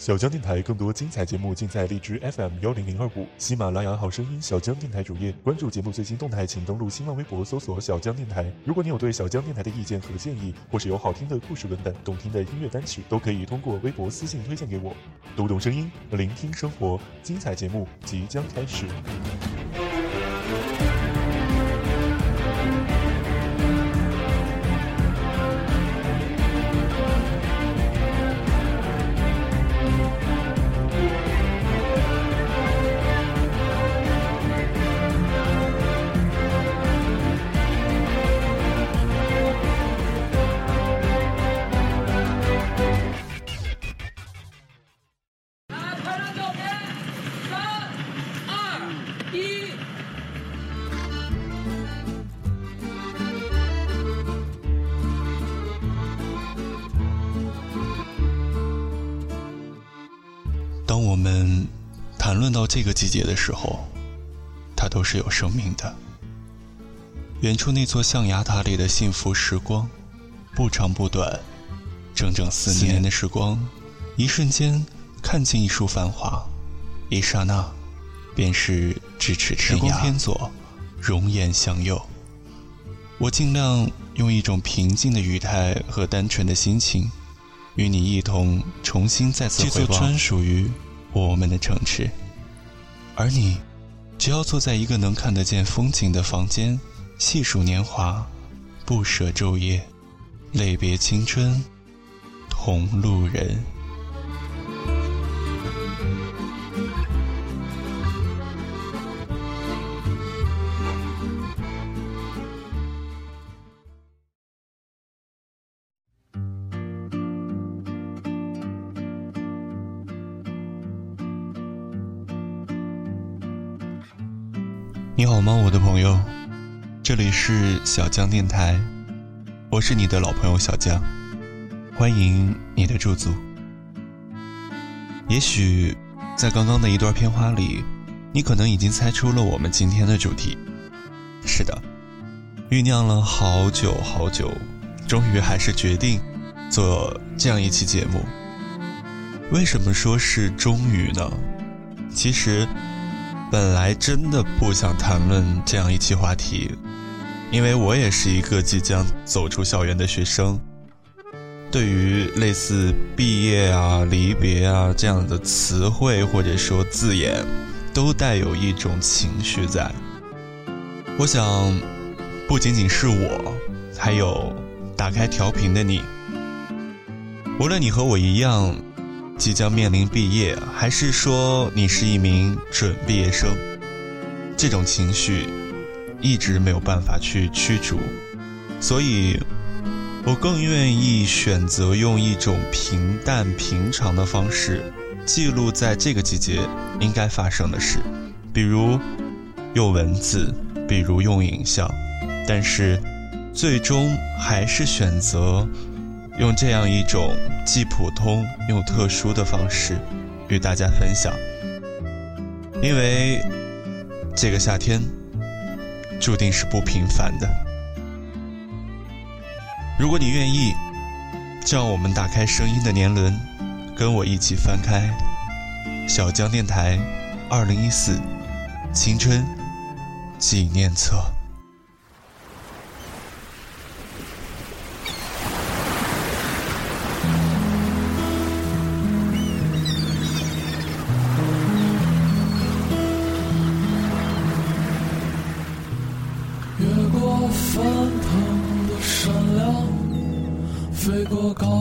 小江电台更多精彩节目尽在荔枝 FM 幺零零二五、喜马拉雅好声音小江电台主页。关注节目最新动态，请登录新浪微博搜索小江电台。如果你有对小江电台的意见和建议，或是有好听的故事文本、动听的音乐单曲，都可以通过微博私信推荐给我。读懂声音，聆听生活，精彩节目即将开始。当我们谈论到这个季节的时候，它都是有生命的。远处那座象牙塔里的幸福时光，不长不短，整整四年四年的时光，一瞬间看尽一树繁华，一刹那，便是咫尺天涯。时光偏左，容颜向右。我尽量用一种平静的语态和单纯的心情。与你一同重新再次回望专属于我们的城池，而你只要坐在一个能看得见风景的房间，细数年华，不舍昼夜，泪别青春，同路人。你好吗，我的朋友？这里是小江电台，我是你的老朋友小江，欢迎你的驻足。也许在刚刚的一段片花里，你可能已经猜出了我们今天的主题。是的，酝酿了好久好久，终于还是决定做这样一期节目。为什么说是终于呢？其实。本来真的不想谈论这样一期话题，因为我也是一个即将走出校园的学生。对于类似毕业啊、离别啊这样的词汇或者说字眼，都带有一种情绪在。我想，不仅仅是我，还有打开调频的你，无论你和我一样。即将面临毕业，还是说你是一名准毕业生？这种情绪一直没有办法去驱逐，所以，我更愿意选择用一种平淡平常的方式记录在这个季节应该发生的事，比如用文字，比如用影像，但是最终还是选择。用这样一种既普通又特殊的方式与大家分享，因为这个夏天注定是不平凡的。如果你愿意，就让我们打开声音的年轮，跟我一起翻开小江电台二零一四青春纪念册。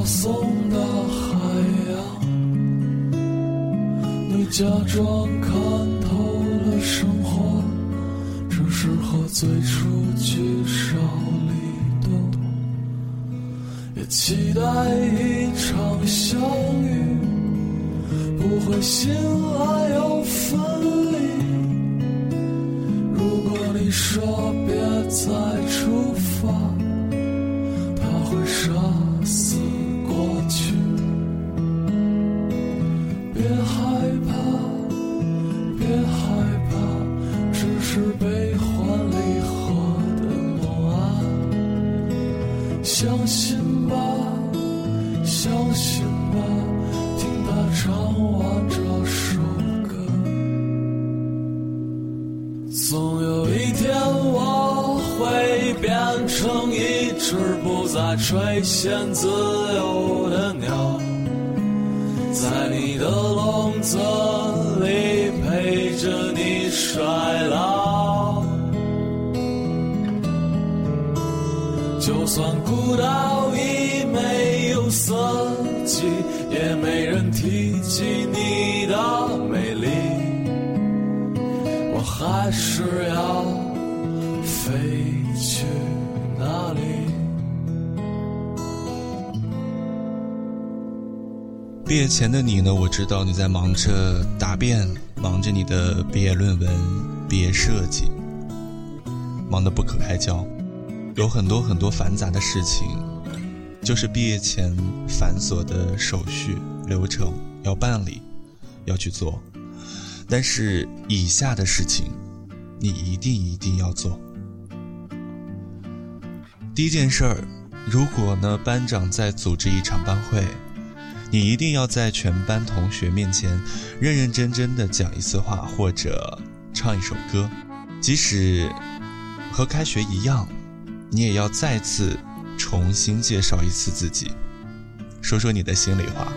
松的海洋，你假装看透了生活，只是和最初聚少离多，也期待一场相遇，不会醒来又分离。如果你说别再出发，是不再垂涎自由的鸟，在你的笼子里陪着你衰老。就算孤岛已没有四季，也没人提起你的美丽，我还是要毕业前的你呢？我知道你在忙着答辩，忙着你的毕业论文、毕业设计，忙得不可开交，有很多很多繁杂的事情，就是毕业前繁琐的手续流程要办理，要去做。但是以下的事情，你一定一定要做。第一件事儿，如果呢班长在组织一场班会。你一定要在全班同学面前认认真真的讲一次话，或者唱一首歌，即使和开学一样，你也要再次重新介绍一次自己，说说你的心里话。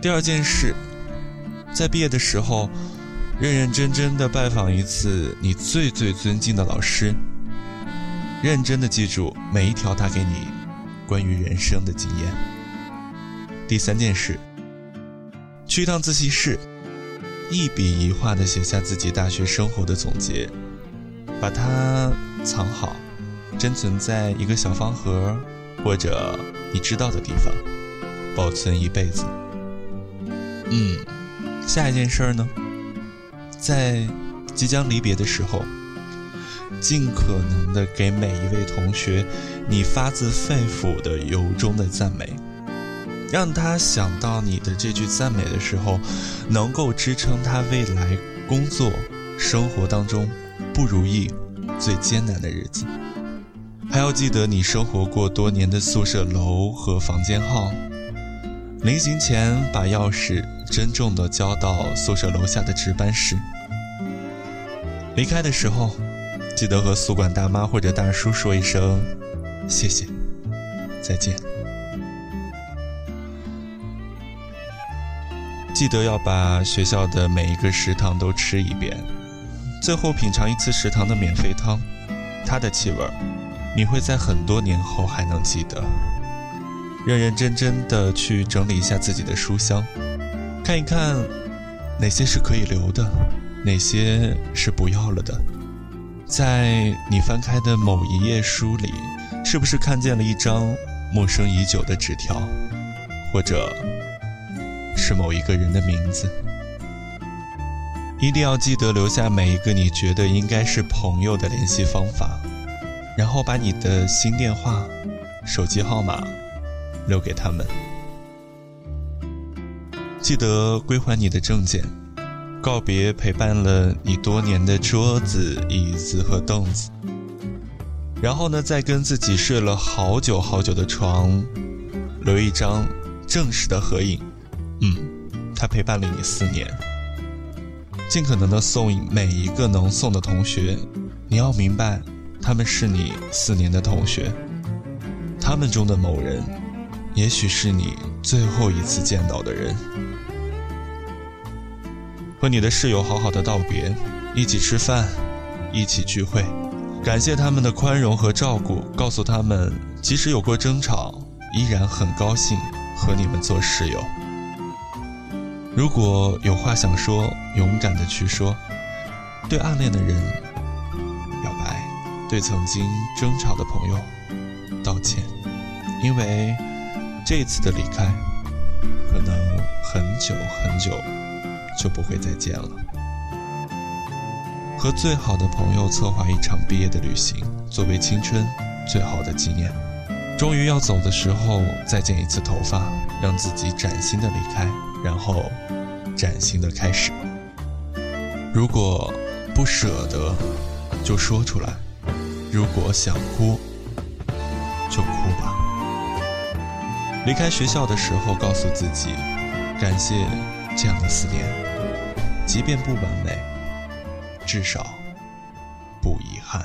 第二件事，在毕业的时候，认认真真的拜访一次你最最尊敬的老师，认真的记住每一条他给你关于人生的经验。第三件事，去一趟自习室，一笔一画地写下自己大学生活的总结，把它藏好，珍存在一个小方盒或者你知道的地方，保存一辈子。嗯，下一件事儿呢，在即将离别的时候，尽可能的给每一位同学你发自肺腑的由衷的赞美。让他想到你的这句赞美的时候，能够支撑他未来工作、生活当中不如意、最艰难的日子。还要记得你生活过多年的宿舍楼和房间号。临行前，把钥匙珍重地交到宿舍楼下的值班室。离开的时候，记得和宿管大妈或者大叔说一声谢谢，再见。记得要把学校的每一个食堂都吃一遍，最后品尝一次食堂的免费汤，它的气味你会在很多年后还能记得。认认真真的去整理一下自己的书箱，看一看哪些是可以留的，哪些是不要了的。在你翻开的某一页书里，是不是看见了一张陌生已久的纸条，或者？是某一个人的名字，一定要记得留下每一个你觉得应该是朋友的联系方法，然后把你的新电话、手机号码留给他们。记得归还你的证件，告别陪伴了你多年的桌子、椅子和凳子，然后呢，再跟自己睡了好久好久的床，留一张正式的合影。嗯，他陪伴了你四年，尽可能的送每一个能送的同学。你要明白，他们是你四年的同学，他们中的某人，也许是你最后一次见到的人。和你的室友好好的道别，一起吃饭，一起聚会，感谢他们的宽容和照顾，告诉他们，即使有过争吵，依然很高兴和你们做室友。如果有话想说，勇敢的去说，对暗恋的人表白，对曾经争吵的朋友道歉，因为这次的离开，可能很久很久就不会再见了。和最好的朋友策划一场毕业的旅行，作为青春最好的纪念。终于要走的时候，再剪一次头发，让自己崭新的离开。然后，崭新的开始。如果不舍得，就说出来；如果想哭，就哭吧。离开学校的时候，告诉自己，感谢这样的四年，即便不完美，至少不遗憾。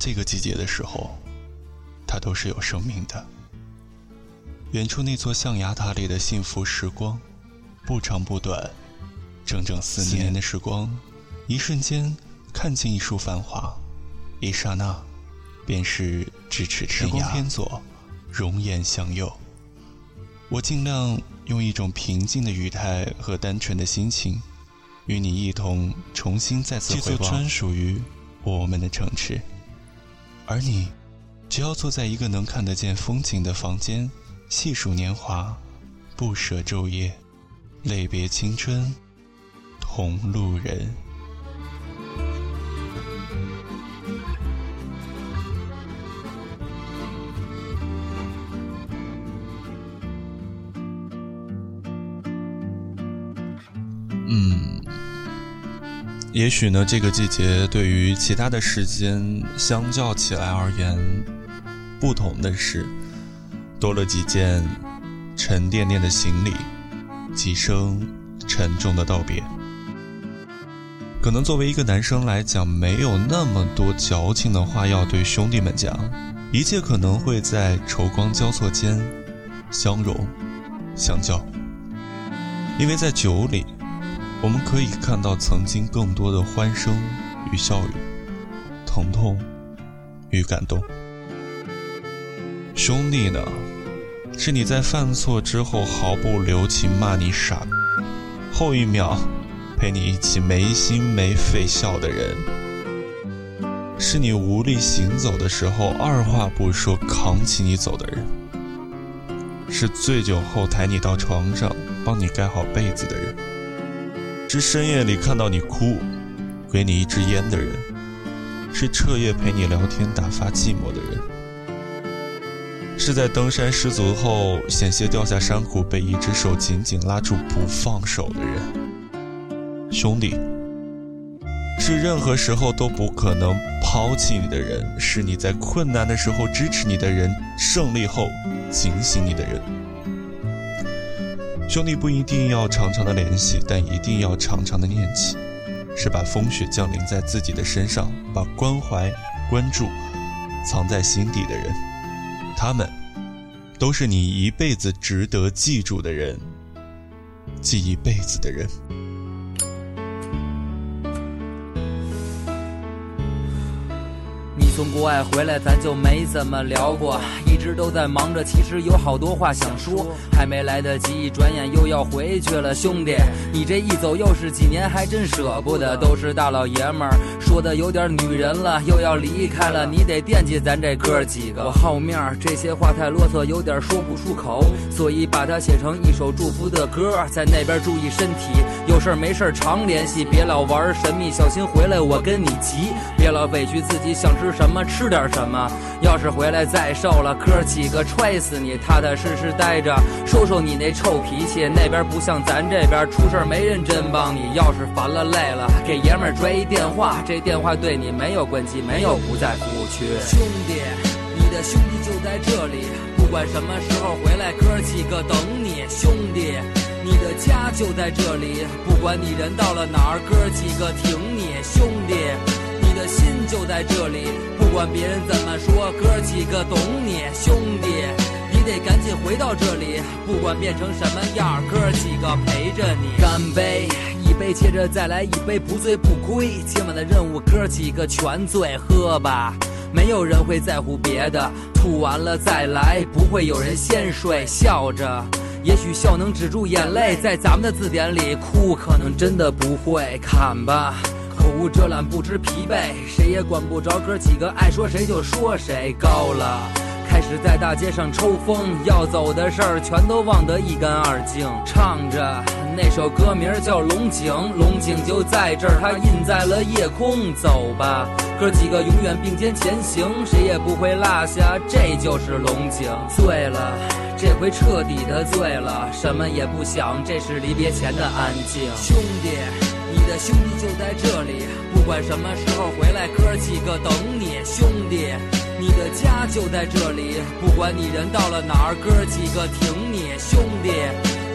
这个季节的时候它都是有生命的。远处那座象牙塔里的幸福时光不长不短整整四年四年的时光一瞬间看尽一树繁华一刹那便是咫尺天涯时光偏左容颜向右我尽量用一种平静的语态和单纯的心情与你一同重新再次回望这座专属于我们的城池而你只要坐在一个能看得见风景的房间细数年华不舍昼夜泪别青春同路人。也许呢这个季节对于其他的时间相较起来而言不同的是多了几件沉甸甸的行李几声沉重的道别。可能作为一个男生来讲没有那么多矫情的话要对兄弟们讲一切可能会在仇光交错间相融相交因为在酒里我们可以看到曾经更多的欢声与笑语，疼痛与感动。兄弟呢，是你在犯错之后毫不留情骂你傻，后一秒。陪你一起没心没肺笑的人，是你无力行走的时候二话不说扛起你走的人，是醉酒后抬你到床上帮你盖好被子的人，是深夜里看到你哭，给你一支烟的人，是彻夜陪你聊天打发寂寞的人，是在登山失足后险些掉下山谷被一只手紧紧拉住不放手的人。兄弟，是任何时候都不可能抛弃你的人，是你在困难的时候支持你的人，胜利后警醒你的人。兄弟不一定要常常的联系，但一定要常常的念起，是把风雪降临在自己的身上，把关怀、关注藏在心底的人。他们都是你一辈子值得记住的人，记一辈子的人。从国外回来，咱就没怎么聊过，一直都在忙着，其实有好多话想说，还没来得及，转眼又要回去了。兄弟，你这一走又是几年，还真舍不得。都是大老爷们儿，说的有点女人了，又要离开了，你得惦记咱这哥几个。我好面儿，这些话太啰嗦，有点说不出口，所以把它写成一首祝福的歌。在那边注意身体，有事儿没事儿常联系，别老玩神秘，小心回来我跟你急。别老委屈自己，想吃什么。什么吃点什么？要是回来再瘦了，哥几个踹死你！踏踏实实待着，说说你那臭脾气。那边不像咱这边，出事没人真帮你。要是烦了累了，给爷们儿拽一电话，这电话对你没有关机，没有不在服务区。兄弟，你的兄弟就在这里，不管什么时候回来，哥几个等你。兄弟，你的家就在这里，不管你人到了哪儿，哥几个挺你。兄弟。的心就在这里，不管别人怎么说，哥几个懂你，兄弟，你得赶紧回到这里，不管变成什么样，哥几个陪着你。干杯，一杯接着再来一杯，不醉不归。今晚的任务，哥几个全醉，喝吧，没有人会在乎别的，吐完了再来，不会有人先睡。笑着，也许笑能止住眼泪，在咱们的字典里，哭可能真的不会。看吧。不遮拦，不知疲惫，谁也管不着。哥几个爱说谁就说谁。高了，开始在大街上抽风，要走的事儿全都忘得一干二净。唱着那首歌名叫《龙井》，龙井就在这儿，它印在了夜空。走吧，哥几个永远并肩前行，谁也不会落下。这就是龙井。醉了，这回彻底的醉了，什么也不想，这是离别前的安静。兄弟。的兄弟就在这里，不管什么时候回来，哥几个等你。兄弟，你的家就在这里，不管你人到了哪儿，哥几个挺你。兄弟，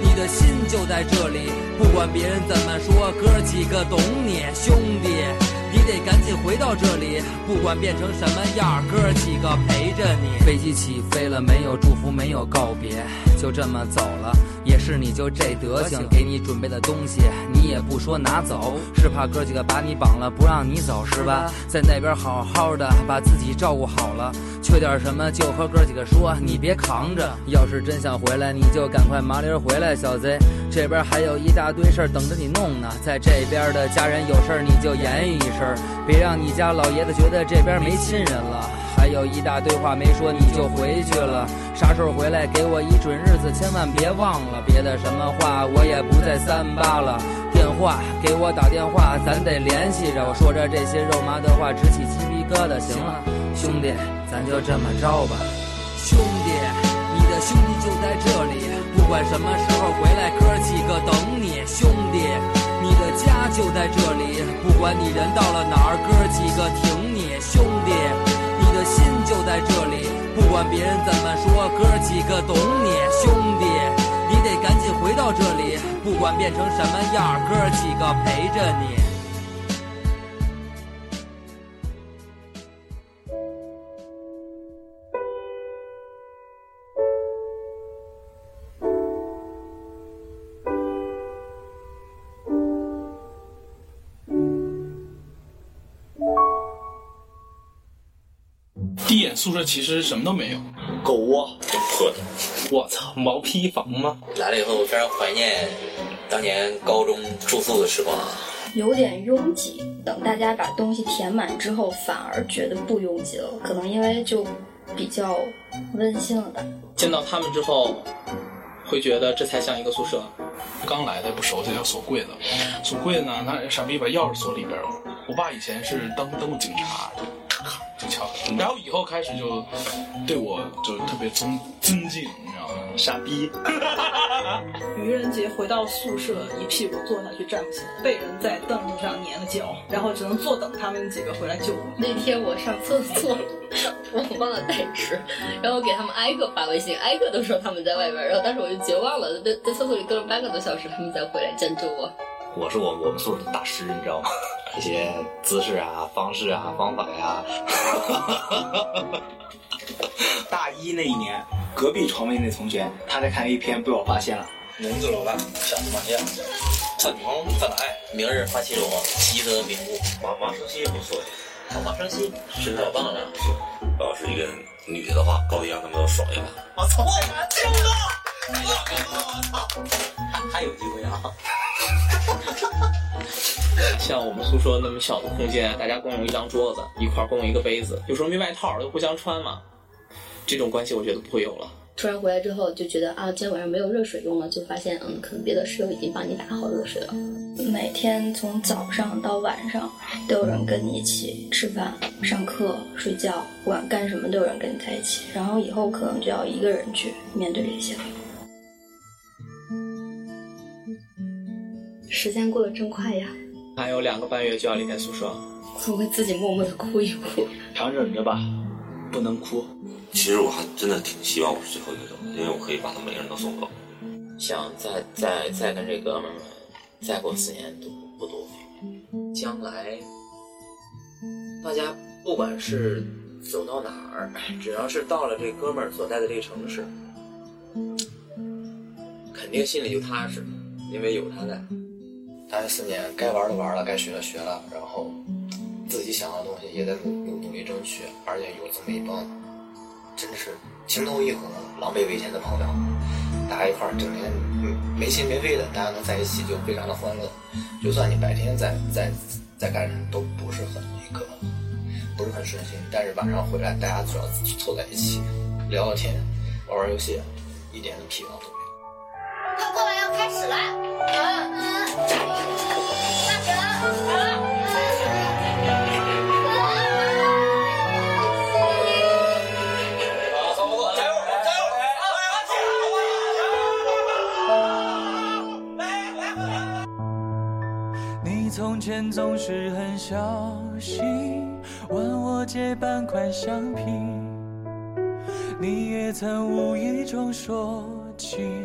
你的心就在这里，不管别人怎么说，哥几个懂你。兄弟，你得赶紧回到这里，不管变成什么样，哥几个陪着你。飞机起飞了，没有祝福，没有告别，就这么走了。也是你就这德行，给你准备的东西你也不说拿走，是怕哥几个把你绑了不让你走是吧？在那边好好的把自己照顾好了，缺点什么就和哥几个说，你别扛着。要是真想回来，你就赶快麻利回来，小贼。这边还有一大堆事儿等着你弄呢，在这边的家人有事儿你就言语一声，别让你家老爷子觉得这边没亲人了。还有一大堆话没说，你就回去了。啥时候回来给我一准日子，千万别忘了。别的什么话我也不再三八了。电话给我打电话，咱得联系着。我说着这些肉麻的话，直起鸡皮疙瘩。行了，兄弟，咱就这么着吧。兄弟，你的兄弟就在这里，不管什么时候回来，哥几个等你。兄弟，你的家就在这里，不管你人到了哪儿，哥几个挺你。兄弟。心就在这里，不管别人怎么说，哥几个懂你，兄弟，你得赶紧回到这里，不管变成什么样，哥几个陪着你。第一眼宿舍其实什么都没有，狗窝，破的。我操，毛坯房吗？来了以后我非常怀念当年高中住宿的时光。有点拥挤，等大家把东西填满之后，反而觉得不拥挤了。可能因为就比较温馨了吧。见到他们之后，会觉得这才像一个宿舍。刚来的不熟悉，要锁柜子，锁柜子呢，那傻逼把钥匙锁里边了。我爸以前是当当过警察，然后以后开始就对我就特别尊尊敬，你知道吗？傻逼。愚人节回到宿舍，一屁股坐下去站不起来，被人在凳子上粘了脚，然后只能坐等他们几个回来救我。那天我上厕所，我忘了带纸，然后给他们挨个发微信，挨个都说他们在外边，然后当时我就绝望了，在在厕所里蹲了半个多小时，他们才回来拯救我。我是我我们宿舍的大师，你知道吗？一些姿势啊、方式啊、方法呀、大一那一年，隔壁床位那同学他在看 A 片，被我发现了。名字老大，想怎么样？粉红粉爱，明日花期我习得名目。马马生西也不错，哦，马生西身材棒了，不错。要是一个女的话，高低让他们都爽一把。我操！听不到！我操！还有机会啊！像我们宿舍那么小的空间，大家共用一张桌子，一块共用一个杯子，有时候没外套就互相穿嘛。这种关系我觉得不会有了。突然回来之后就觉得啊，今天晚上没有热水用了，就发现嗯，可能别的室友已经帮你打好热水了。每天从早上到晚上都有人跟你一起吃饭、上课、睡觉，不管干什么都有人跟你在一起。然后以后可能就要一个人去面对这些了。时间过得真快呀！还有两个半月就要离开宿舍，我会自己默默的哭一哭，强忍着吧，不能哭。其实我还真的挺希望我是最后一个走，因为我可以把他们每个人都送走。想再再再跟这哥们儿们再过四年都不多。将来大家不管是走到哪儿，只要是到了这哥们儿所在的这个城市，肯定心里就踏实，因为有他在。大学四年该玩的玩了，该学的学了，然后自己想要的东西也在努努力争取，而且有这么一帮真的是情投意合、狼狈为奸的朋友，大家一块儿整天没心没肺的，大家能在一起就非常的欢乐。就算你白天在在在干什么，都不是很那个，不是很顺心，但是晚上回来，大家只要凑在一起聊聊天、玩玩游戏，一点都疲劳都。快过来，要开始了！嗯嗯，大神，你从前总是很小心，问我借半块橡皮。你也曾无意中说起，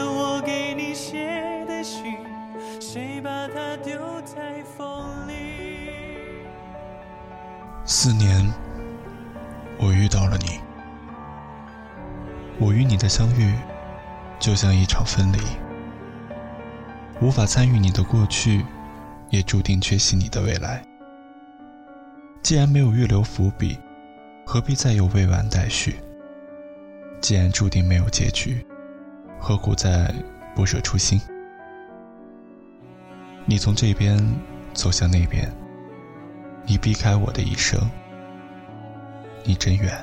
四年，我遇到了你。我与你的相遇，就像一场分离。无法参与你的过去，也注定缺席你的未来。既然没有预留伏笔，何必再有未完待续？既然注定没有结局，何苦再不舍初心？你从这边走向那边，你避开我的一生，你真远。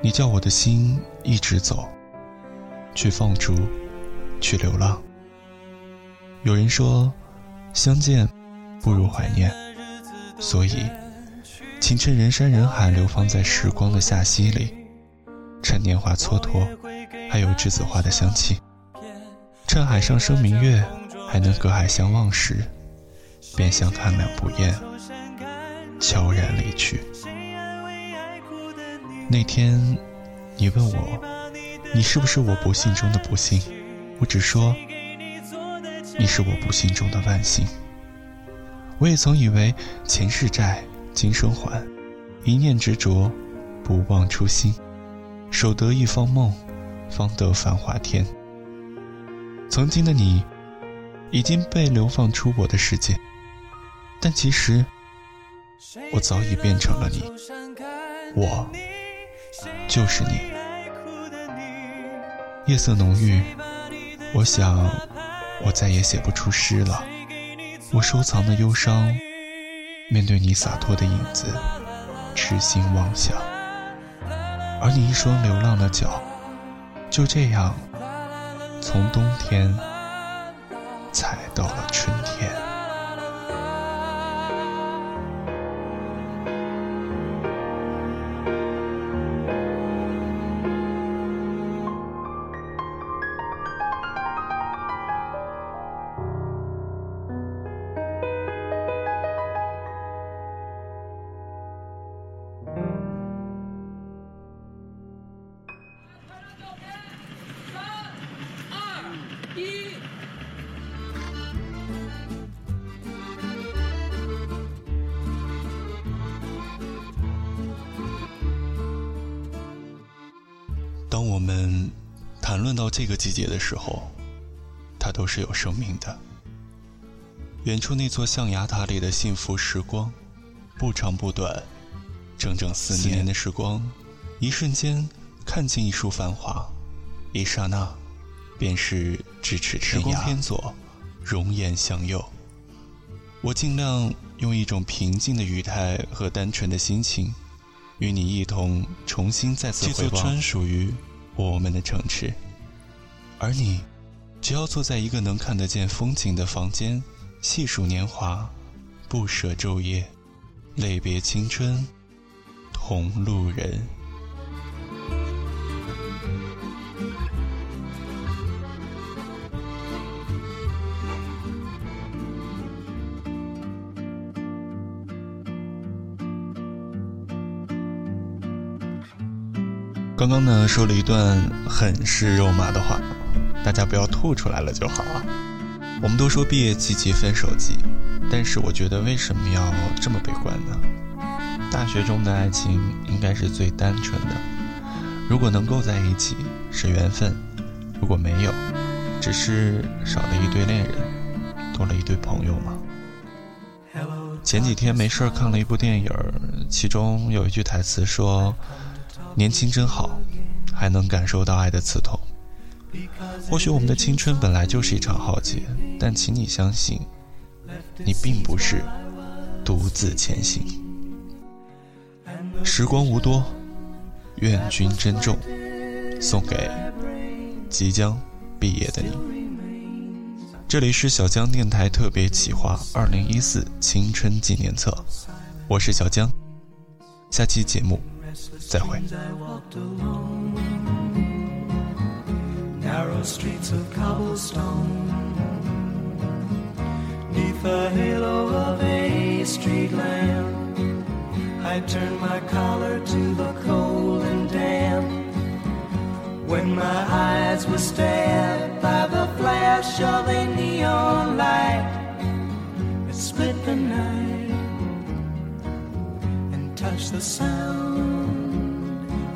你叫我的心一直走，去放逐，去流浪。有人说，相见不如怀念。所以，请趁人山人海流放在时光的夏溪里，趁年华蹉跎，还有栀子花的香气；趁海上生明月，还能隔海相望时，便相看两不厌，悄然离去。那天，你问我你是不是我不幸中的不幸？我只说，你是我不幸中的万幸。我也曾以为前世债，今生还，一念执着，不忘初心，守得一方梦，方得繁华天。曾经的你，已经被流放出我的世界，但其实，我早已变成了你，我就是你。夜色浓郁，我想，我再也写不出诗了。我收藏的忧伤，面对你洒脱的影子，痴心妄想。而你一双流浪的脚，就这样，从冬天踩到了春天。们谈论到这个季节的时候，它都是有生命的。远处那座象牙塔里的幸福时光，不长不短，整整四年的时光，一瞬间看尽一树繁华，一刹那，便是咫尺天涯。时光偏左，容颜向右。我尽量用一种平静的语态和单纯的心情。与你一同重新再次回望专属于我们的城池，而你，只要坐在一个能看得见风景的房间，细数年华，不舍昼夜，泪别青春，同路人。刚刚呢说了一段很是肉麻的话，大家不要吐出来了就好啊。我们都说毕业季即分手季，但是我觉得为什么要这么悲观呢？大学中的爱情应该是最单纯的，如果能够在一起是缘分，如果没有，只是少了一对恋人，多了一对朋友嘛。前几天没事儿看了一部电影，其中有一句台词说。年轻真好，还能感受到爱的刺痛。或许我们的青春本来就是一场浩劫，但请你相信，你并不是独自前行。时光无多，愿君珍重，送给即将毕业的你。这里是小江电台特别企划二零一四青春纪念册，我是小江，下期节目。再会。Narrow streets of cobblestone. Neath the halo of a street lamp, I turned my collar to the cold and damp. When my eyes were stabbed by the flash of a neon light, it split the night and touched the sound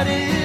about.